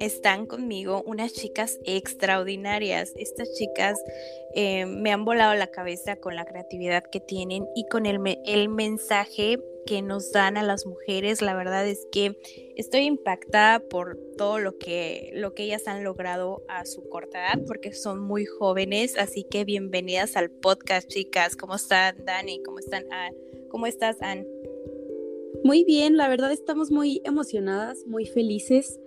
están conmigo unas chicas extraordinarias. Estas chicas eh, me han volado la cabeza con la creatividad que tienen y con el, el mensaje que nos dan a las mujeres. La verdad es que estoy impactada por todo lo que, lo que ellas han logrado a su corta edad, porque son muy jóvenes. Así que bienvenidas al podcast, chicas. ¿Cómo están, Dani? ¿Cómo están, ¿Cómo estás, Anne? Muy bien, la verdad estamos muy emocionadas, muy felices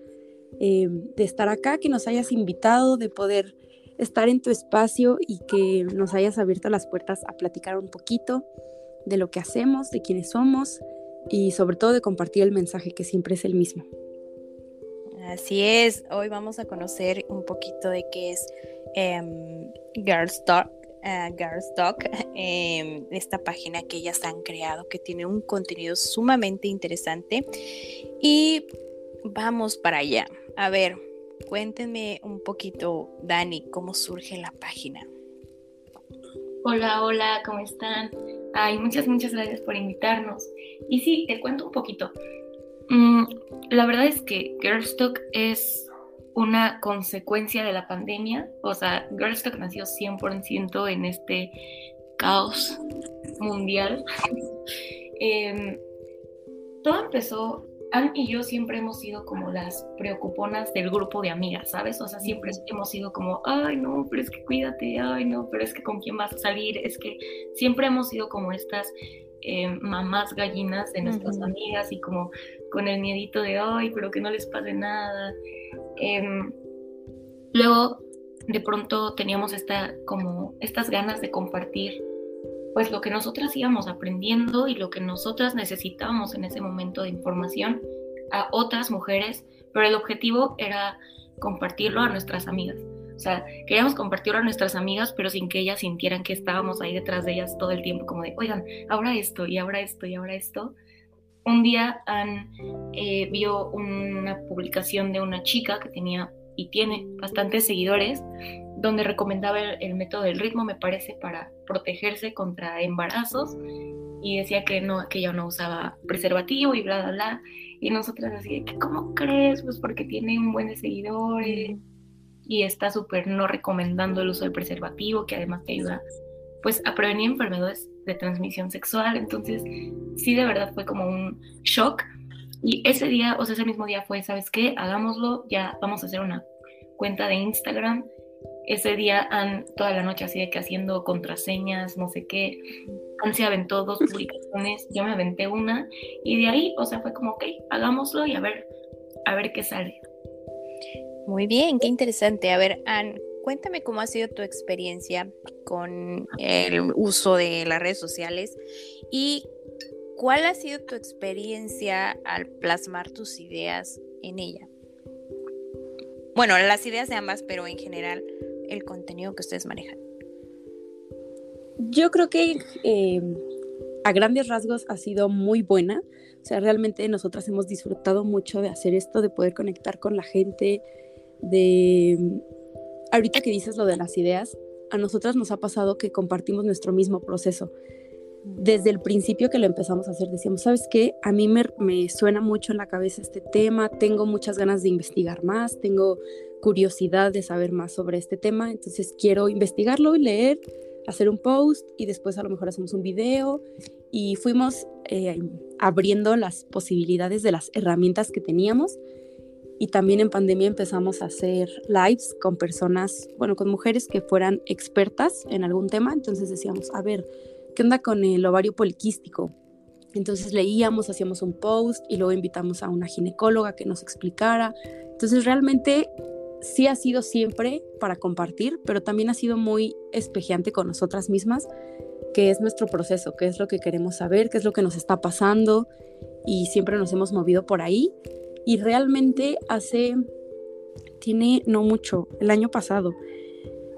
eh, de estar acá, que nos hayas invitado, de poder estar en tu espacio y que nos hayas abierto las puertas a platicar un poquito de lo que hacemos, de quiénes somos y sobre todo de compartir el mensaje que siempre es el mismo. Así es, hoy vamos a conocer un poquito de qué es um, Girls Talk, em, esta página que ellas han creado que tiene un contenido sumamente interesante y vamos para allá. A ver, cuéntenme un poquito, Dani, cómo surge la página. Hola, hola, ¿cómo están? Ay, muchas, muchas gracias por invitarnos. Y sí, te cuento un poquito. Mm, la verdad es que Girlstock es una consecuencia de la pandemia. O sea, Girlstock nació 100% en este caos mundial. Em, todo empezó Ann y yo siempre hemos sido como las preocuponas del grupo de amigas, ¿sabes? O sea, siempre hemos sido como, ay, no, pero es que cuídate, ay, no, pero es que con quién vas a salir, es que siempre hemos sido como estas eh, mamás gallinas de nuestras amigas y como con el miedito de, ay, pero que no les pase nada. Em, luego, de pronto teníamos esta, como estas ganas de compartir pues lo que nosotras íbamos aprendiendo y lo que nosotras necesitábamos en ese momento de información a otras mujeres, pero el objetivo era compartirlo a nuestras amigas. O sea, queríamos compartirlo a nuestras amigas, pero sin que ellas sintieran que estábamos ahí detrás de ellas todo el tiempo, como de, oigan, ahora esto, y ahora esto, y ahora esto. Un día Anne eh, vio una publicación de una chica que tenía y tiene bastantes seguidores, donde recomendaba el, método del ritmo, me parece, para protegerse contra embarazos, y decía que, no, que ella no usaba preservativo y bla, bla, bla. Y nosotras así, ¿cómo crees? Pues porque tiene un buen de seguidores y está súper no recomendando el uso del preservativo, que además te ayuda pues a prevenir enfermedades de transmisión sexual. Entonces, sí, de verdad fue como un shock y ese día, o sea, ese mismo día fue, ¿sabes qué? Hagámoslo, ya vamos a hacer una cuenta de Instagram. Ese día han toda la noche así de que haciendo contraseñas, no sé qué. Han se aventó dos publicaciones, yo me aventé una y de ahí, o sea, fue como, ok, hagámoslo y a ver, a ver qué sale. Muy bien, qué interesante. A ver, Ann, cuéntame cómo ha sido tu experiencia con el uso de las redes sociales y ¿Cuál ha sido tu experiencia al plasmar tus ideas en ella? Bueno, las ideas de ambas, pero en general el contenido que ustedes manejan. Yo creo que eh, a grandes rasgos ha sido muy buena. O sea, realmente nosotras hemos disfrutado mucho de hacer esto, de poder conectar con la gente, de... Ahorita que dices lo de las ideas, a nosotras nos ha pasado que compartimos nuestro mismo proceso desde el principio que lo empezamos a hacer, decíamos, ¿sabes qué? A mí me, suena mucho en la cabeza este tema, tengo muchas ganas de investigar más, tengo curiosidad de saber más sobre este tema, entonces quiero investigarlo y leer, hacer un post y después a lo mejor hacemos un video. Y fuimos eh, abriendo las posibilidades de las herramientas que teníamos. Y también en pandemia empezamos a hacer lives con personas, bueno, con mujeres que fueran expertas en algún tema, entonces decíamos, a ver, ¿Qué onda con el ovario poliquístico? Entonces leíamos, hacíamos un post y luego invitamos a una ginecóloga que nos explicara. Entonces realmente sí ha sido siempre para compartir, pero también ha sido muy espejeante con nosotras mismas, que es nuestro proceso, qué es lo que queremos saber, qué es lo que nos está pasando y siempre nos hemos movido por ahí. Y realmente hace, tiene no mucho, el año pasado,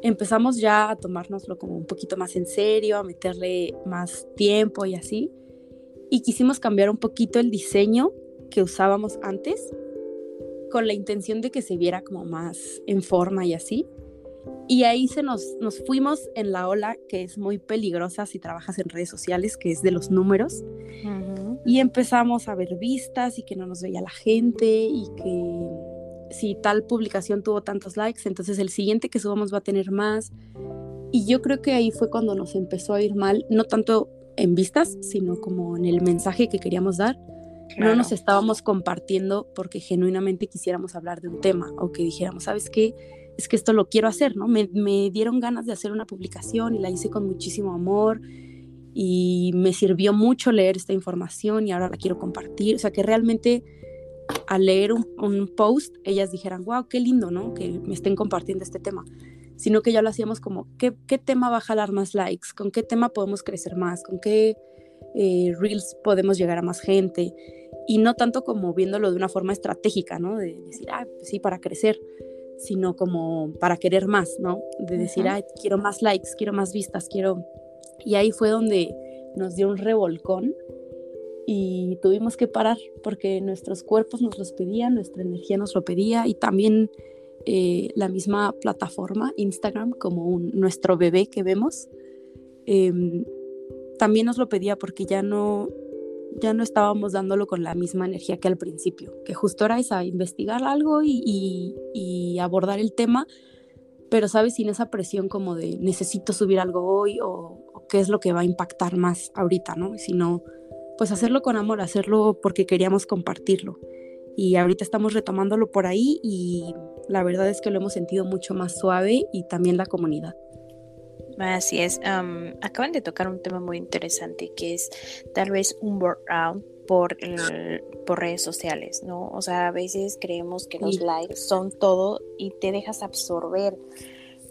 empezamos ya a tomárnoslo como un poquito más en serio, a meterle más tiempo y así y quisimos cambiar un poquito el diseño que usábamos antes con la intención de que se viera como más en forma y así. Y ahí se nos, nos fuimos en la ola que es muy peligrosa si trabajas en redes sociales, que es de los números. Y empezamos a ver vistas y que no nos veía la gente y que si tal publicación tuvo tantos likes, entonces el siguiente que subamos va a tener más. Y yo creo que ahí fue cuando nos empezó a ir mal, no tanto en vistas, sino como en el mensaje que queríamos dar. No nos estábamos compartiendo porque genuinamente quisiéramos hablar de un tema o que dijéramos, ¿sabes qué? Es que esto lo quiero hacer, ¿no? Me, me dieron ganas de hacer una publicación y la hice con muchísimo amor y me sirvió mucho leer esta información y ahora la quiero compartir. O sea, que realmente al leer un, un post, ellas dijeran, wow, qué lindo, ¿no? Que me estén compartiendo este tema sino que ya lo hacíamos como, ¿qué, tema va a jalar más likes? ¿Con qué tema podemos crecer más? ¿Con qué eh, reels podemos llegar a más gente? Y no tanto como viéndolo de una forma estratégica, ¿no? De decir, ah, pues sí, para crecer, sino como para querer más, ¿no? De decir, ah, quiero más likes, quiero más vistas, quiero... Y ahí fue donde nos dio un revolcón y tuvimos que parar porque nuestros cuerpos nos los pedían, nuestra energía nos lo pedía y también eh, la misma plataforma, Instagram, como nuestro bebé que vemos, em, también nos lo pedía porque ya no, ya no estábamos dándolo con la misma energía que al principio, que justo era esa, investigar algo y, abordar el tema, pero sabes, sin esa presión como de necesito subir algo hoy o, qué es lo que va a impactar más ahorita, ¿no? Sino, pues hacerlo con amor, hacerlo porque queríamos compartirlo. Y ahorita estamos retomándolo por ahí y la verdad es que lo hemos sentido mucho más suave y también la comunidad. Así es, acaban de tocar un tema muy interesante que es tal vez un burnout por, por redes sociales, ¿no? O sea, a veces creemos que los likes son todo y te dejas absorber.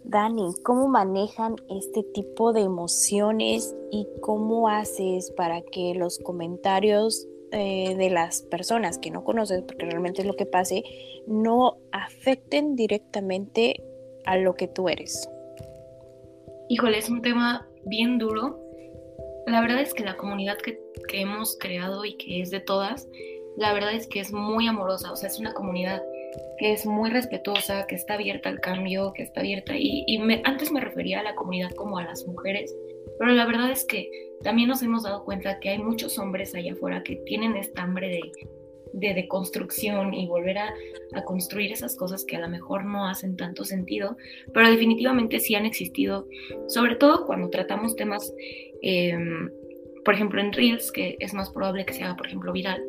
Dani, ¿cómo manejan este tipo de emociones y cómo haces para que los comentarios eh, de las personas que no conoces, porque realmente es lo que pase, no afecten directamente a lo que tú eres. Híjole, es un tema bien duro. La verdad es que la comunidad que, hemos creado y que es de todas, la verdad es que es muy amorosa, o sea, es una comunidad que es muy respetuosa, que está abierta al cambio, que está abierta. Y, antes me refería a la comunidad como a las mujeres, pero la verdad es que también nos hemos dado cuenta que hay muchos hombres allá afuera que tienen esta hambre de, de deconstrucción y volver a, construir esas cosas que a lo mejor no hacen tanto sentido, pero definitivamente sí han existido, sobre todo cuando tratamos temas, em, por ejemplo, en Reels, que es más probable que se haga, por ejemplo, viral,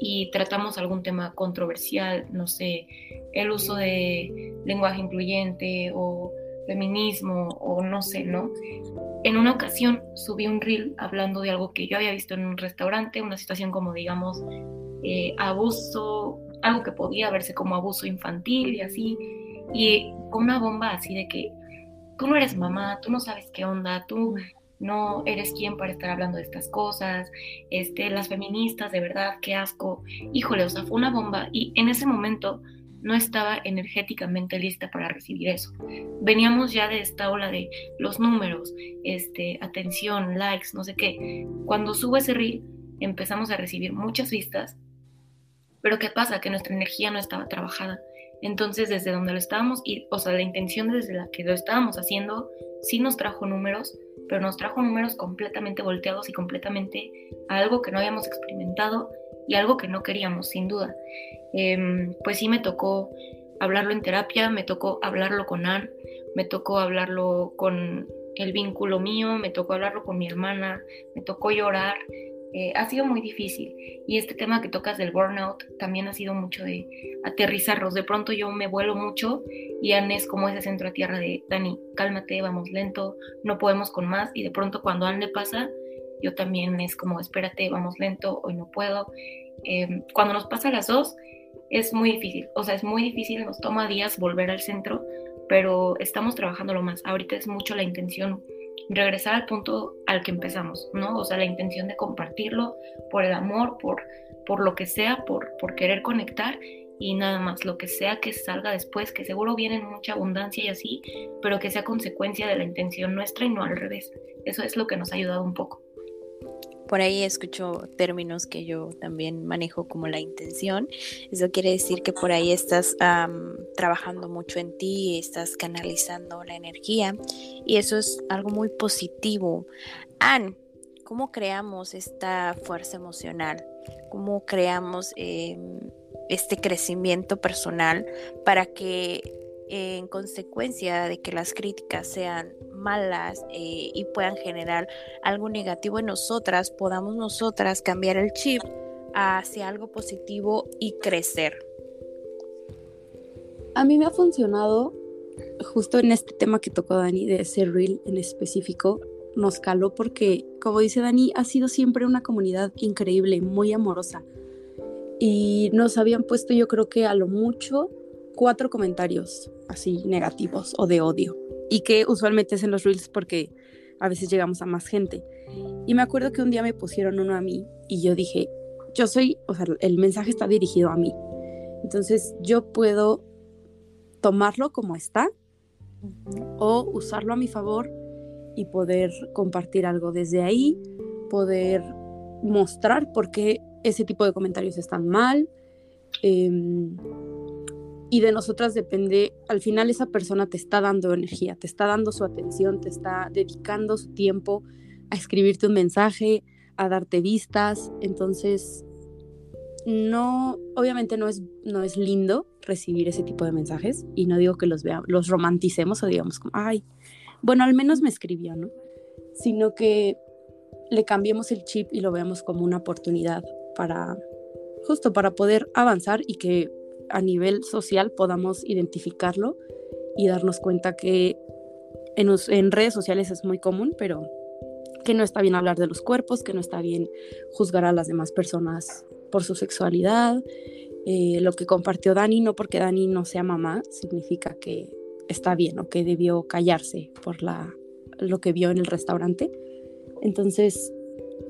y tratamos algún tema controversial, no sé, el uso de lenguaje incluyente o feminismo o no sé, ¿no? En una ocasión subí un reel hablando de algo que yo había visto en un restaurante, una situación como digamos eh, abuso, algo que podía verse como abuso infantil y así, y con una bomba así de que tú no eres mamá, tú no sabes qué onda, tú no eres quien para estar hablando de estas cosas, este, las feministas, de verdad, qué asco, híjole, o sea, fue una bomba y en ese momento no estaba energéticamente lista para recibir eso. Veníamos ya de esta ola de los números, este, atención, likes, no sé qué. Cuando subo ese reel, empezamos a recibir muchas vistas, pero ¿qué pasa? Que nuestra energía no estaba trabajada. Entonces, desde donde lo estábamos, y, o sea, la intención desde la que lo estábamos haciendo, sí nos trajo números, pero nos trajo números completamente volteados y completamente algo que no habíamos experimentado y algo que no queríamos, sin duda. Em, pues sí me tocó hablarlo en terapia, me tocó hablarlo con Ann, me tocó hablarlo con el vínculo mío, me tocó hablarlo con mi hermana, me tocó llorar. Eh, ha sido muy difícil. Y este tema que tocas del burnout también ha sido mucho de aterrizarlos. De pronto yo me vuelo mucho y Anne es como ese centro a tierra de Dani, cálmate, vamos lento, no podemos con más. Y de pronto cuando Anne le pasa, yo también es como, espérate, vamos lento, hoy no puedo. Em, cuando nos pasa las dos, es muy difícil, o sea, es muy difícil, nos toma días volver al centro, pero estamos trabajando lo más. Ahorita es mucho la intención regresar al punto al que empezamos, ¿no? O sea, la intención de compartirlo por el amor, por, por lo que sea, por, por querer conectar y nada más, lo que sea que salga después, que seguro viene en mucha abundancia y así, pero que sea consecuencia de la intención nuestra y no al revés. Eso es lo que nos ha ayudado un poco. Por ahí escucho términos que yo también manejo como la intención. Eso quiere decir que por ahí estás trabajando mucho en ti, estás canalizando la energía y eso es algo muy positivo. Anne, ¿cómo creamos esta fuerza emocional? ¿Cómo creamos em, este crecimiento personal para que en consecuencia de que las críticas sean malas eh, y puedan generar algo negativo en nosotras, podamos nosotras cambiar el chip hacia algo positivo y crecer. A mí me ha funcionado justo en este tema que tocó Dani, de ese reel en específico, nos caló porque, como dice Dani, ha sido siempre una comunidad increíble, muy amorosa. Y nos habían puesto, yo creo que a lo mucho, cuatro comentarios así negativos o de odio y que usualmente es en los reels porque a veces llegamos a más gente. Y me acuerdo que un día me pusieron uno a mí y yo dije, yo soy, o sea, el mensaje está dirigido a mí. Entonces yo puedo tomarlo como está o usarlo a mi favor y poder compartir algo desde ahí, poder mostrar por qué ese tipo de comentarios están mal. Eh, y de nosotras depende, al final esa persona te está dando energía, te está dando su atención, te está dedicando su tiempo a escribirte un mensaje, a darte vistas, entonces no, obviamente no es, no es lindo recibir ese tipo de mensajes y no digo que los veamos, los romanticemos o digamos como, ay, bueno, al menos me escribió, ¿no? Sino que le cambiemos el chip y lo veamos como una oportunidad para, justo para poder avanzar y que a nivel social podamos identificarlo y darnos cuenta que en, redes sociales es muy común, pero que no está bien hablar de los cuerpos, que no está bien juzgar a las demás personas por su sexualidad. Eh, lo que compartió Dani, no porque Dani no sea mamá, significa que está bien o que debió callarse por la, lo que vio en el restaurante. Entonces,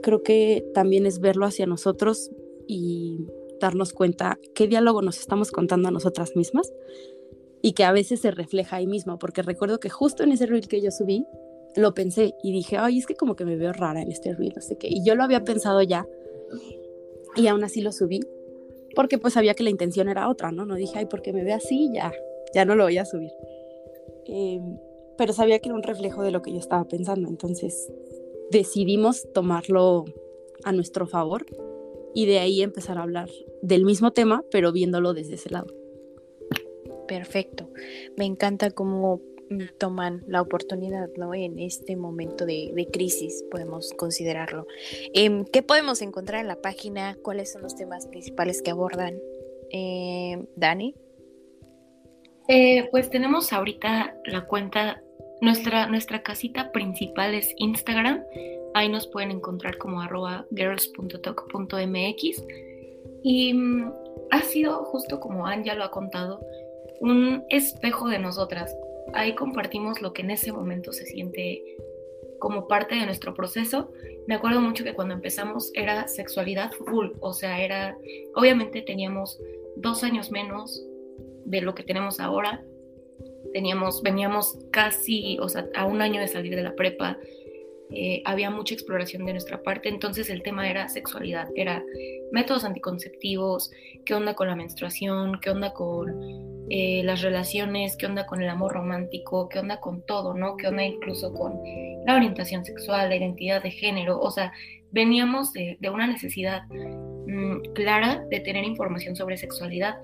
creo que también es verlo hacia nosotros y darnos cuenta qué diálogo nos estamos contando a nosotras mismas y que a veces se refleja ahí mismo, porque recuerdo que justo en ese reel que yo subí, lo pensé y dije, ay, es que como que me veo rara en este reel, no sé qué, y yo lo había pensado ya y aún así lo subí, porque pues sabía que la intención era otra, ¿no? No dije, ay, porque me ve así, ya, ya no lo voy a subir. Em, pero sabía que era un reflejo de lo que yo estaba pensando, entonces decidimos tomarlo a nuestro favor y de ahí empezar a hablar del mismo tema, pero viéndolo desde ese lado. Perfecto. Me encanta cómo mm, toman la oportunidad ¿no? en este momento de, crisis, podemos considerarlo. Em, ¿Qué podemos encontrar en la página? ¿Cuáles son los temas principales que abordan? Em, Dani. Eh, pues tenemos ahorita la cuenta, nuestra, nuestra casita principal es Instagram, Ahí nos pueden encontrar como arroba girls.talk.mx. Y mm, ha sido, justo como Anne ya lo ha contado, un espejo de nosotras. Ahí compartimos lo que en ese momento se siente como parte de nuestro proceso. Me acuerdo mucho que cuando empezamos era sexualidad full, o sea, era, obviamente teníamos dos años menos de lo que tenemos ahora. Teníamos, veníamos casi, o sea, a un año de salir de la prepa, eh, había mucha exploración de nuestra parte, entonces el tema era sexualidad, era métodos anticonceptivos, qué onda con la menstruación, qué onda con eh, las relaciones, qué onda con el amor romántico, qué onda con todo, ¿no? Qué onda incluso con la orientación sexual, la identidad de género, o sea, veníamos de, una necesidad mm, clara de tener información sobre sexualidad.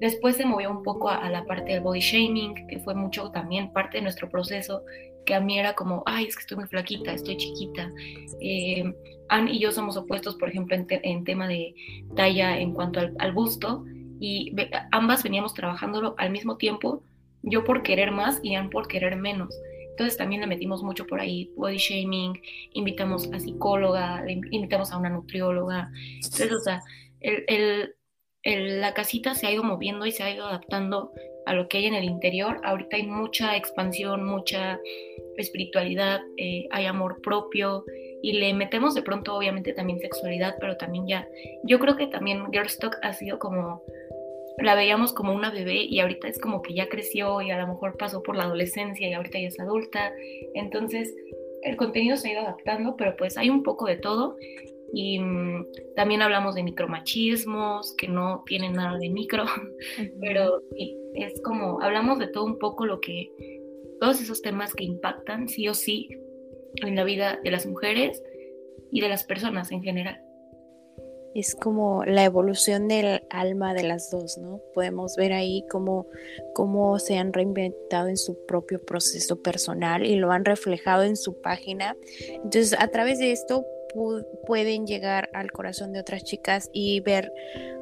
Después se movió un poco a, la parte del body shaming, que fue mucho también parte de nuestro proceso, que a mí era como, ay, es que estoy muy flaquita, estoy chiquita. Eh, Anne y yo somos opuestos, por ejemplo, en, tema de talla en cuanto al, busto, y ambas veníamos trabajándolo al mismo tiempo, yo por querer más y Anne por querer menos. Entonces también le metimos mucho por ahí body shaming, invitamos a psicóloga, invitamos a una nutrióloga. Entonces, o sea, el, el, la casita se ha ido moviendo y se ha ido adaptando a lo que hay en el interior. Ahorita hay mucha expansión, mucha espiritualidad, eh, hay amor propio y le metemos de pronto obviamente también sexualidad, pero también ya, yo creo que también Girlstock ha sido como, la veíamos como una bebé y ahorita es como que ya creció y a lo mejor pasó por la adolescencia y ahorita ya es adulta, entonces el contenido se ha ido adaptando, pero pues hay un poco de todo y mm, también hablamos de micromachismos, que no tienen nada de micro, pero es como, hablamos de todo un poco lo que, todos esos temas que impactan sí o sí en la vida de las mujeres y de las personas en general. Es como la evolución del alma de las dos, ¿no? Podemos ver ahí cómo, cómo se han reinventado en su propio proceso personal y lo han reflejado en su página. Entonces, a través de esto pueden llegar al corazón de otras chicas y ver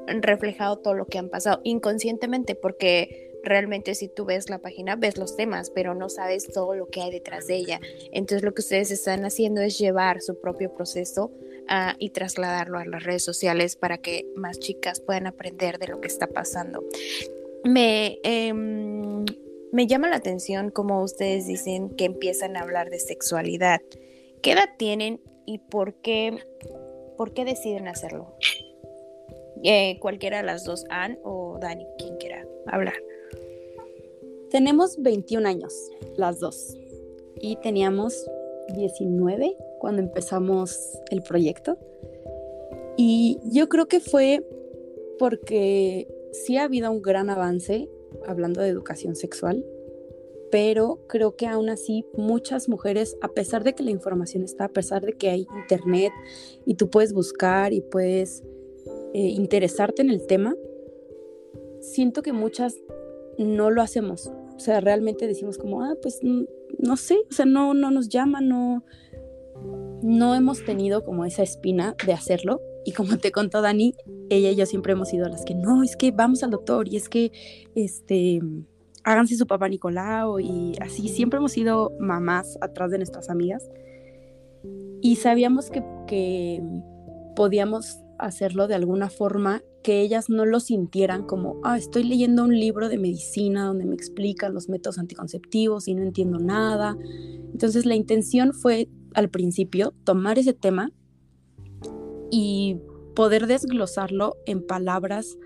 reflejado todo lo que han pasado inconscientemente, porque realmente si tú ves la página, ves los temas, pero no sabes todo lo que hay detrás de ella. Entonces lo que ustedes están haciendo es llevar su propio proceso ah, y trasladarlo a las redes sociales para que más chicas puedan aprender de lo que está pasando. Me, em, me llama la atención como ustedes dicen que empiezan a hablar de sexualidad. ¿Qué edad tienen y por qué, por qué deciden hacerlo. Eh, cualquiera de las dos, Ann o Dani, quien quiera hablar. Tenemos 21 años, las dos, y teníamos 19 cuando empezamos el proyecto. Y yo creo que fue porque sí ha habido un gran avance hablando de educación sexual, pero creo que aún así muchas mujeres, a pesar de que la información está, a pesar de que hay internet y tú puedes buscar y puedes eh, interesarte en el tema, siento que muchas no lo hacemos. O sea, realmente decimos como, ah, pues no, sé, o sea, no, no nos llama, no, no hemos tenido como esa espina de hacerlo. Y como te contó Dani, ella y yo siempre hemos sido las que, no, es que vamos al doctor y es que, este, háganse su papá Nicolau y así siempre hemos sido mamás atrás de nuestras amigas y sabíamos que, que podíamos hacerlo de alguna forma que ellas no lo sintieran como, ah, estoy leyendo un libro de medicina donde me explican los métodos anticonceptivos y no entiendo nada. Entonces la intención fue al principio tomar ese tema y poder desglosarlo en palabras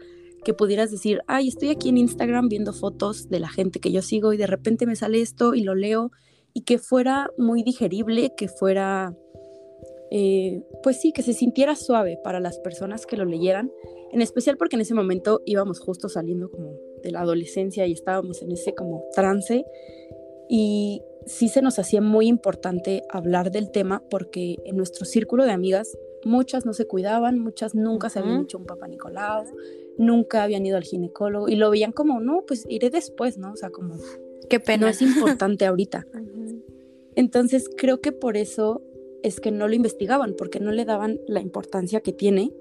que pudieras decir, ay, estoy aquí en Instagram viendo fotos de la gente que yo sigo y de repente me sale esto y lo leo y que fuera muy digerible, que fuera, eh, pues sí, que se sintiera suave para las personas que lo leyeran, en especial porque en ese momento íbamos justo saliendo como de la adolescencia y estábamos en ese como trance y sí se nos hacía muy importante hablar del tema porque en nuestro círculo de amigas muchas no se cuidaban, muchas nunca se habían hecho un papá Nicolau, nunca habían ido al ginecólogo y lo veían como, no, pues iré después, ¿no? O sea, como, qué pena. No es importante ahorita. Entonces creo que por eso es que no lo investigaban, porque no le daban la importancia que tiene,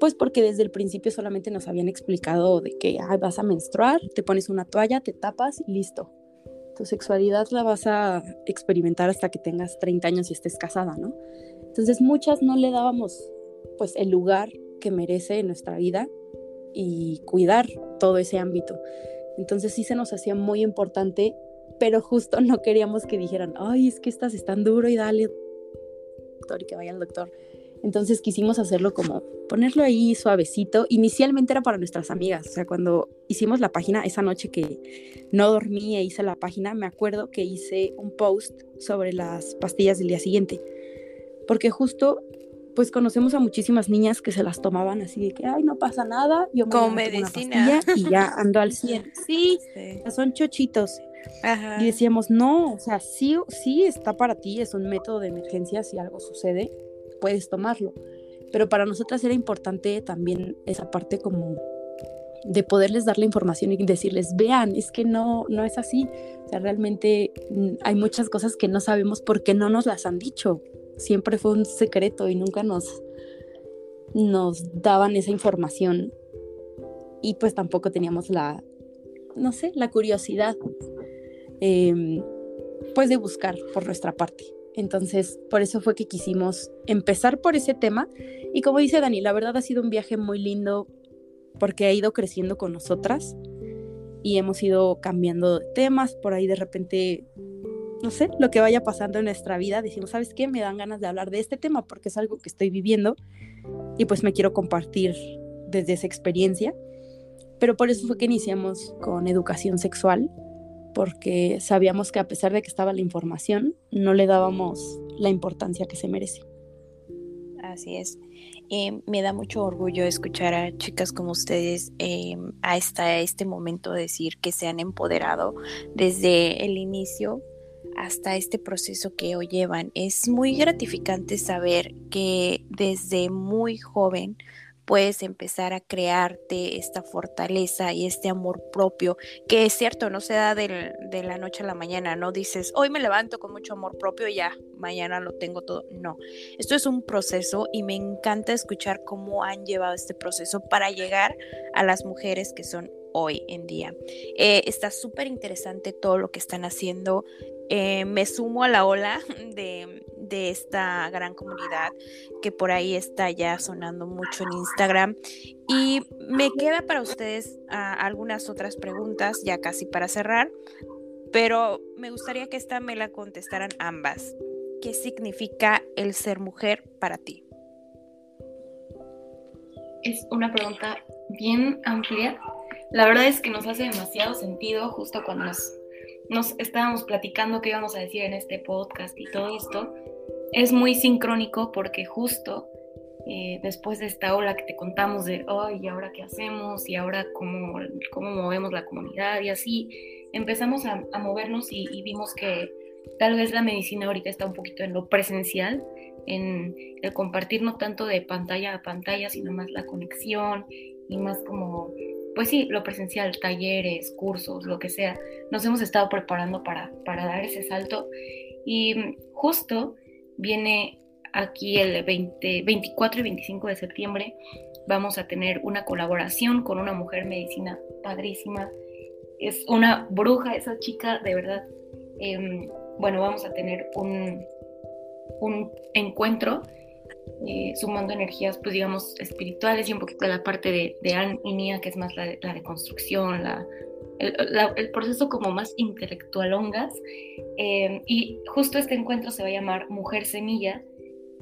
pues porque desde el principio solamente nos habían explicado de que vas a menstruar, te pones una toalla, te tapas y listo. Tu sexualidad la vas a experimentar hasta que tengas 30 años y estés casada, ¿no? Entonces muchas no le dábamos pues el lugar que merece en nuestra vida y cuidar todo ese ámbito. Entonces sí se nos hacía muy importante, pero justo no queríamos que dijeran, ay, es que estás tan duro y dale, doctor, y que vaya al doctor. Entonces quisimos hacerlo como ponerlo ahí suavecito. Inicialmente era para nuestras amigas, o sea, cuando hicimos la página, esa noche que no dormí e hice la página, me acuerdo que hice un post sobre las pastillas del día siguiente, porque justo pues conocemos a muchísimas niñas que se las tomaban así de que, ay, no pasa nada, yo me Como medicina. y ya ando al 100. Sí, son chochitos. Y decíamos, no, o sea, sí, sí está para ti, es un método de emergencia, si algo sucede, puedes tomarlo. Pero para nosotras era importante también esa parte como de poderles dar la información y decirles, vean, es que no, no es así. O sea, realmente mm, hay muchas cosas que no sabemos porque no nos las han dicho siempre fue un secreto y nunca nos, nos daban esa información y pues tampoco teníamos la, no sé, la curiosidad. Em, pues de buscar por nuestra parte. Entonces, por eso fue que quisimos empezar por ese tema. Y como dice Dani, la verdad ha sido un viaje muy lindo porque ha ido creciendo con nosotras y hemos ido cambiando temas. Por ahí de repente, no sé, lo que vaya pasando en nuestra vida, decimos, ¿sabes qué? Me dan ganas de hablar de este tema porque es algo que estoy viviendo y pues me quiero compartir desde esa experiencia. Pero por eso fue que iniciamos con educación sexual porque sabíamos que a pesar de que estaba la información, no le dábamos la importancia que se merece. Así es. Eh, me da mucho orgullo escuchar a chicas como ustedes hasta este momento decir que se han empoderado desde el inicio hasta este proceso que hoy llevan. Es muy gratificante saber que desde muy joven puedes empezar a crearte esta fortaleza y este amor propio, que es cierto, no se da de la noche a la mañana, no dices, hoy me levanto con mucho amor propio y ya, mañana lo tengo todo. No, esto es un proceso y me encanta escuchar cómo han llevado este proceso para llegar a las mujeres que son hoy en día. Eh, está súper interesante todo lo que están haciendo. Eh, me sumo a la ola de, de esta gran comunidad que por ahí está ya sonando mucho en Instagram. Y me queda para ustedes ah, algunas otras preguntas, ya casi para cerrar, pero me gustaría que esta me la contestaran ambas. ¿Qué significa el ser mujer para ti? Es una pregunta bien amplia. La verdad es que nos hace demasiado sentido justo cuando nos, nos estábamos platicando qué íbamos a decir en este podcast y todo esto es muy sincrónico porque justo eh, después de esta ola que te contamos de, ay, ¿y ahora qué hacemos? ¿Y ahora cómo, cómo movemos la comunidad? Y así empezamos a, movernos y, vimos que tal vez la medicina ahorita está un poquito en lo presencial, en el compartir no tanto de pantalla a pantalla, sino más la conexión y más como, pues sí, lo presencial, talleres, cursos, lo que sea. Nos hemos estado preparando para, para dar ese salto y justo viene aquí el 20, 24 y 25 de septiembre. Vamos a tener una colaboración con una mujer medicina padrísima. Es una bruja esa chica, de verdad. Em, bueno, vamos a tener un, un encuentro eh, sumando energías, pues digamos, espirituales y un poquito de la parte de, de Anne y Nia, que es más la la de construcción, la, el, proceso como más intelectual ongas. Eh, y justo este encuentro se va a llamar Mujer Semilla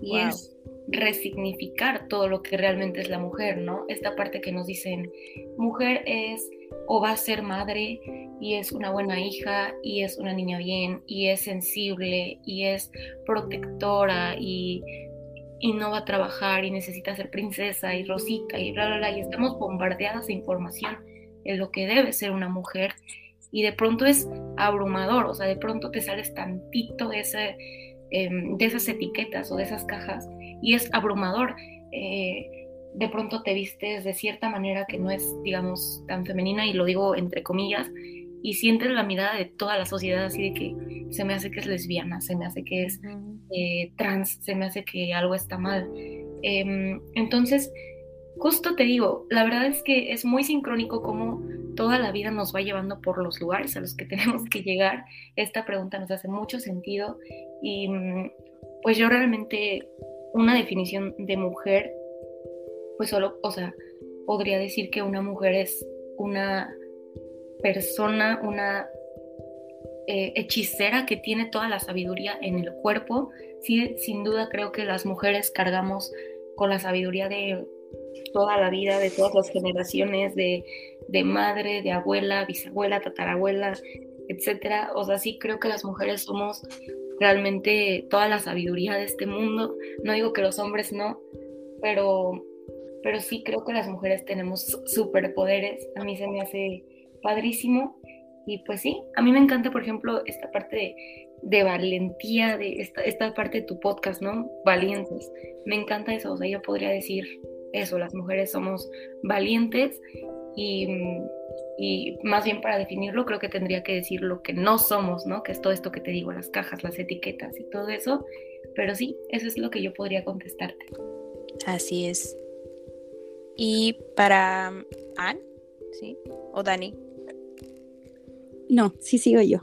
y es resignificar todo lo que realmente es la mujer, ¿no? Esta parte que nos dicen, mujer es o va a ser madre y es una buena hija y es una niña bien y es sensible y es protectora y, y no va a trabajar y necesita ser princesa y rosita y bla, bla, bla. Y estamos bombardeadas de información en lo que debe ser una mujer y de pronto es abrumador, o sea, de pronto te sales tantito de, ese, em, de esas etiquetas o de esas cajas y es abrumador. Eh, de pronto te vistes de cierta manera que no es, digamos, tan femenina y lo digo entre comillas, y sientes la mirada de toda la sociedad así de que se me hace que es lesbiana, se me hace que es eh, trans, se me hace que algo está mal. Em, entonces, justo te digo, la verdad es que es muy sincrónico cómo toda la vida nos va llevando por los lugares a los que tenemos que llegar. Esta pregunta nos hace mucho sentido y mm, pues yo realmente una definición de mujer, pues solo, o sea, podría decir que una mujer es una persona, una eh, hechicera que tiene toda la sabiduría en el cuerpo. Sí, sin duda creo que las mujeres cargamos con la sabiduría de toda la vida, de todas las generaciones, de, madre, de abuela, bisabuela, tatarabuela, etcétera. O sea, sí creo que las mujeres somos realmente toda la sabiduría de este mundo. No digo que los hombres no, pero, pero sí creo que las mujeres tenemos superpoderes. A mí se me hace padrísimo. Y pues sí, a mí me encanta, por ejemplo, esta parte de, valentía, de esta, esta parte de tu podcast, ¿no? Valientes. Me encanta eso. O sea, yo podría decir, eso, las mujeres somos valientes y, más bien para definirlo creo que tendría que decir lo que no somos, ¿no? Que es todo esto que te digo, las cajas, las etiquetas y todo eso. Pero sí, eso es lo que yo podría contestarte. Así es. Y para Anne, ¿sí? ¿O Dani? No, sí sigo yo.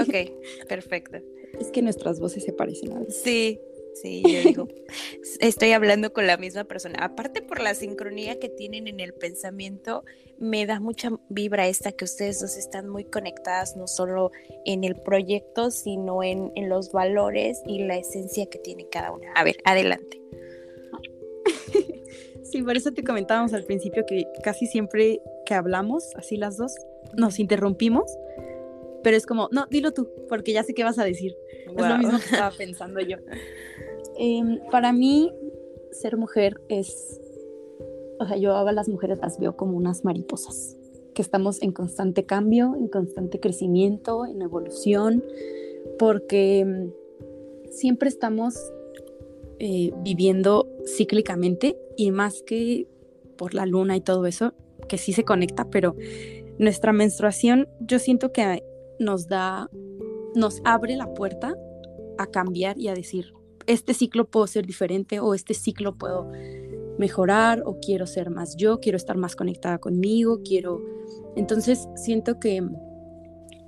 Ok, perfecto. Es que nuestras voces se parecen a veces. Sí, sí, yo digo, estoy hablando con la misma persona. Aparte por la sincronía que tienen en el pensamiento, me da mucha vibra esta que ustedes dos están muy conectadas, no solo en el proyecto, sino en, en los valores y la esencia que tiene cada una. A ver, adelante. Sí, por eso te comentábamos al principio que casi siempre que hablamos, así las dos, nos interrumpimos, pero es como, no, dilo tú, porque ya sé qué vas a decir. Es lo mismo que estaba pensando yo. Em, para mí, ser mujer es, o sea, yo a las mujeres las veo como unas mariposas, que estamos en constante cambio, en constante crecimiento, en evolución, porque em, siempre estamos eh, viviendo cíclicamente y más que por la luna y todo eso, que sí se conecta, pero nuestra menstruación yo siento que nos da, nos abre la puerta a cambiar y a decir, este ciclo puedo ser diferente o este ciclo puedo mejorar o quiero ser más yo, quiero estar más conectada conmigo, quiero... Entonces siento que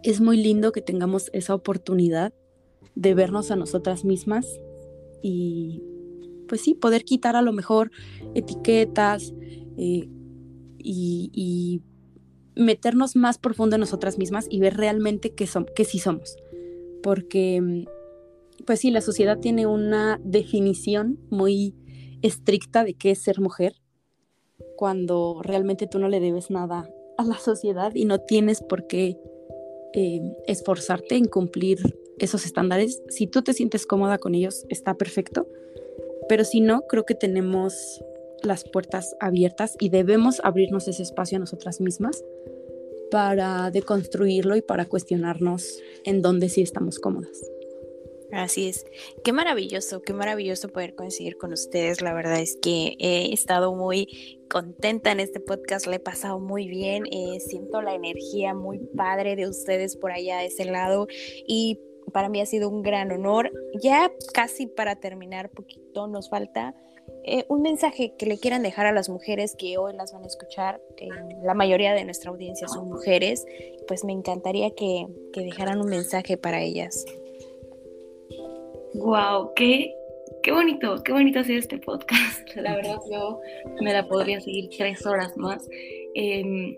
es muy lindo que tengamos esa oportunidad de vernos a nosotras mismas y pues sí, poder quitar a lo mejor etiquetas eh, y, meternos más profundo en nosotras mismas y ver realmente qué, son, sí somos. Porque, pues sí, la sociedad tiene una definición muy estricta de qué es ser mujer, cuando realmente tú no le debes nada a la sociedad y no tienes por qué eh, esforzarte en cumplir esos estándares. Si tú te sientes cómoda con ellos, está perfecto. Pero si no, creo que tenemos las puertas abiertas y debemos abrirnos ese espacio a nosotras mismas para deconstruirlo y para cuestionarnos en dónde sí estamos cómodas. Así es. Qué maravilloso, qué maravilloso poder coincidir con ustedes. La verdad es que he estado muy contenta en este podcast, le he pasado muy bien. Eh, siento la energía muy padre de ustedes por allá de ese lado y para mí ha sido un gran honor. Ya casi para terminar, poquito nos falta eh, un mensaje que le quieran dejar a las mujeres que hoy las van a escuchar. la mayoría de nuestra audiencia son mujeres, pues me encantaría que, que dejaran un mensaje para ellas. Wow, qué, qué bonito, qué bonito hacer este podcast. La verdad, yo me la podría seguir tres horas más. Em,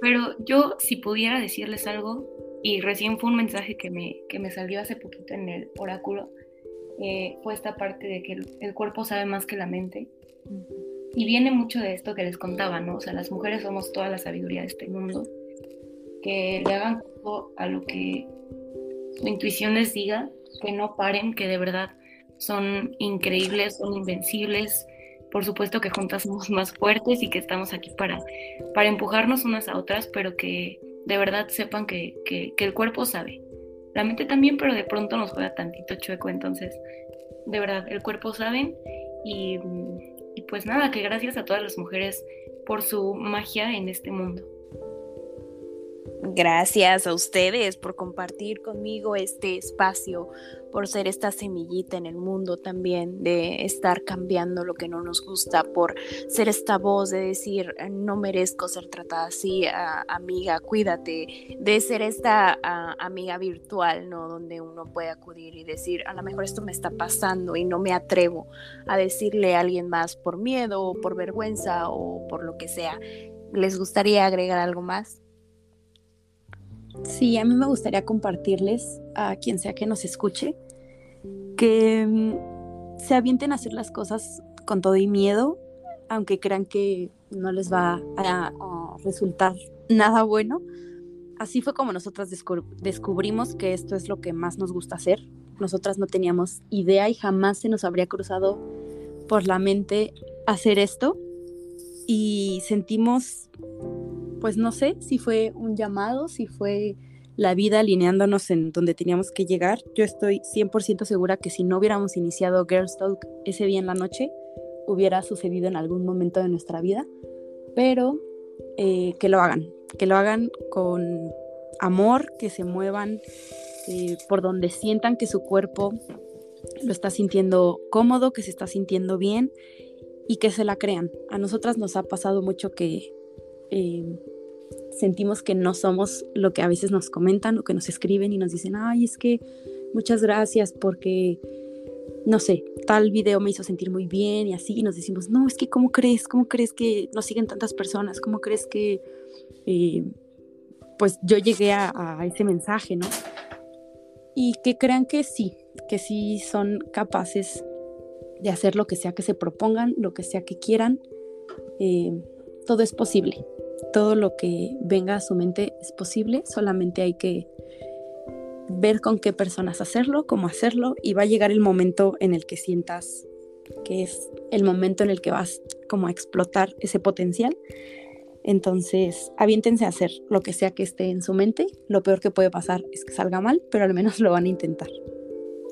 pero yo, si pudiera decirles algo, y recién fue un mensaje que me, que me salió hace poquito en el oráculo, eh, fue esta parte de que el, cuerpo sabe más que la mente. Y viene mucho de esto que les contaba, ¿no? O sea, las mujeres somos toda la sabiduría de este mundo. Que le hagan todo a lo que su intuición les diga, que no paren, que de verdad son increíbles, son invencibles. Por supuesto que juntas somos más fuertes y que estamos aquí para, para empujarnos unas a otras, pero que de verdad sepan que, el cuerpo sabe. La mente también, pero de pronto nos juega tantito chueco, entonces, de verdad, el cuerpo sabe y, y pues nada, que gracias a todas las mujeres por su magia en este mundo. Gracias a ustedes por compartir conmigo este espacio, por ser esta semillita en el mundo también, de estar cambiando lo que no nos gusta, por ser esta voz de decir, no merezco ser tratada así, amiga, cuídate, de ser esta amiga virtual, ¿no? Donde uno puede acudir y decir, a lo mejor esto me está pasando y no me atrevo a decirle a alguien más por miedo o por vergüenza o por lo que sea. ¿Les gustaría agregar algo más? Sí, a mí me gustaría compartirles a quien sea que nos escuche que mm, se avienten a hacer las cosas con todo y miedo, aunque crean que no les va a, resultar nada bueno. Así fue como nosotras descubrimos que esto es lo que más nos gusta hacer. Nosotras no teníamos idea y jamás se nos habría cruzado por la mente hacer esto y sentimos pues no sé si fue un llamado, si fue la vida alineándonos en donde teníamos que llegar. Yo estoy 100% segura que si no hubiéramos iniciado Girls Talk ese día en la noche, hubiera sucedido en algún momento de nuestra vida, pero eh, que lo hagan, que lo hagan con amor, que se muevan eh, por donde sientan que su cuerpo lo está sintiendo cómodo, que se está sintiendo bien y que se la crean. A nosotras nos ha pasado mucho que eh, sentimos que no somos lo que a veces nos comentan o que nos escriben y nos dicen, ay, es que muchas gracias porque, no sé, tal video me hizo sentir muy bien y así, y nos decimos, no, es que ¿cómo crees? ¿Cómo crees que nos siguen tantas personas? ¿Cómo crees que, eh, pues yo llegué a, ese mensaje, ¿no? Y que crean que sí, que sí son capaces de hacer lo que sea que se propongan, lo que sea que quieran. Eh, todo es posible. Todo lo que venga a su mente es posible, solamente hay que ver con qué personas hacerlo, cómo hacerlo, y va a llegar el momento en el que sientas que es el momento en el que vas como a explotar ese potencial. Entonces, aviéntense a hacer lo que sea que esté en su mente. Lo peor que puede pasar es que salga mal, pero al menos lo van a intentar.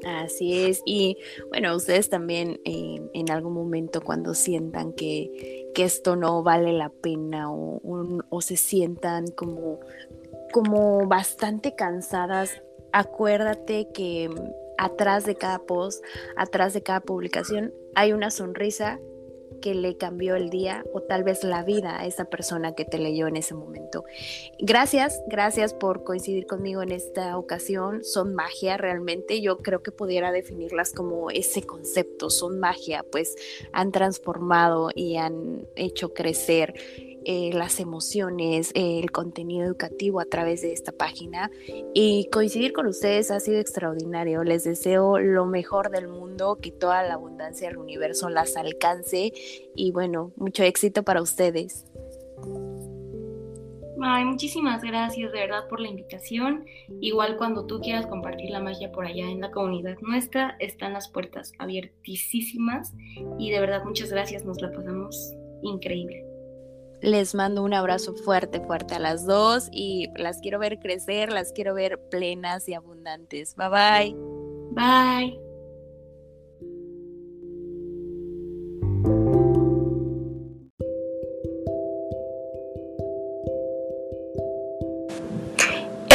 Así es, y bueno, ustedes también eh, en algún momento cuando sientan que, que, esto no vale la pena o, o, se sientan como, como bastante cansadas, acuérdate que atrás de cada post, atrás de cada publicación, hay una sonrisa que le cambió el día o tal vez la vida a esa persona que te leyó en ese momento. Gracias, gracias por coincidir conmigo en esta ocasión. Son magia realmente. Yo creo que pudiera definirlas como ese concepto. Son magia, pues han transformado y han hecho crecer eh, las emociones, el contenido educativo a través de esta página. Y coincidir con ustedes ha sido extraordinario. Les deseo lo mejor del mundo, que toda la abundancia del universo las alcance y bueno, mucho éxito para ustedes. Ay, muchísimas gracias de verdad por la invitación. Igual cuando tú quieras compartir la magia por allá en la comunidad nuestra, están las puertas abiertísimas y de verdad muchas gracias, nos la pasamos increíble. Les mando un abrazo fuerte, fuerte a las dos y las quiero ver crecer, las quiero ver plenas y abundantes. Bye bye. Bye.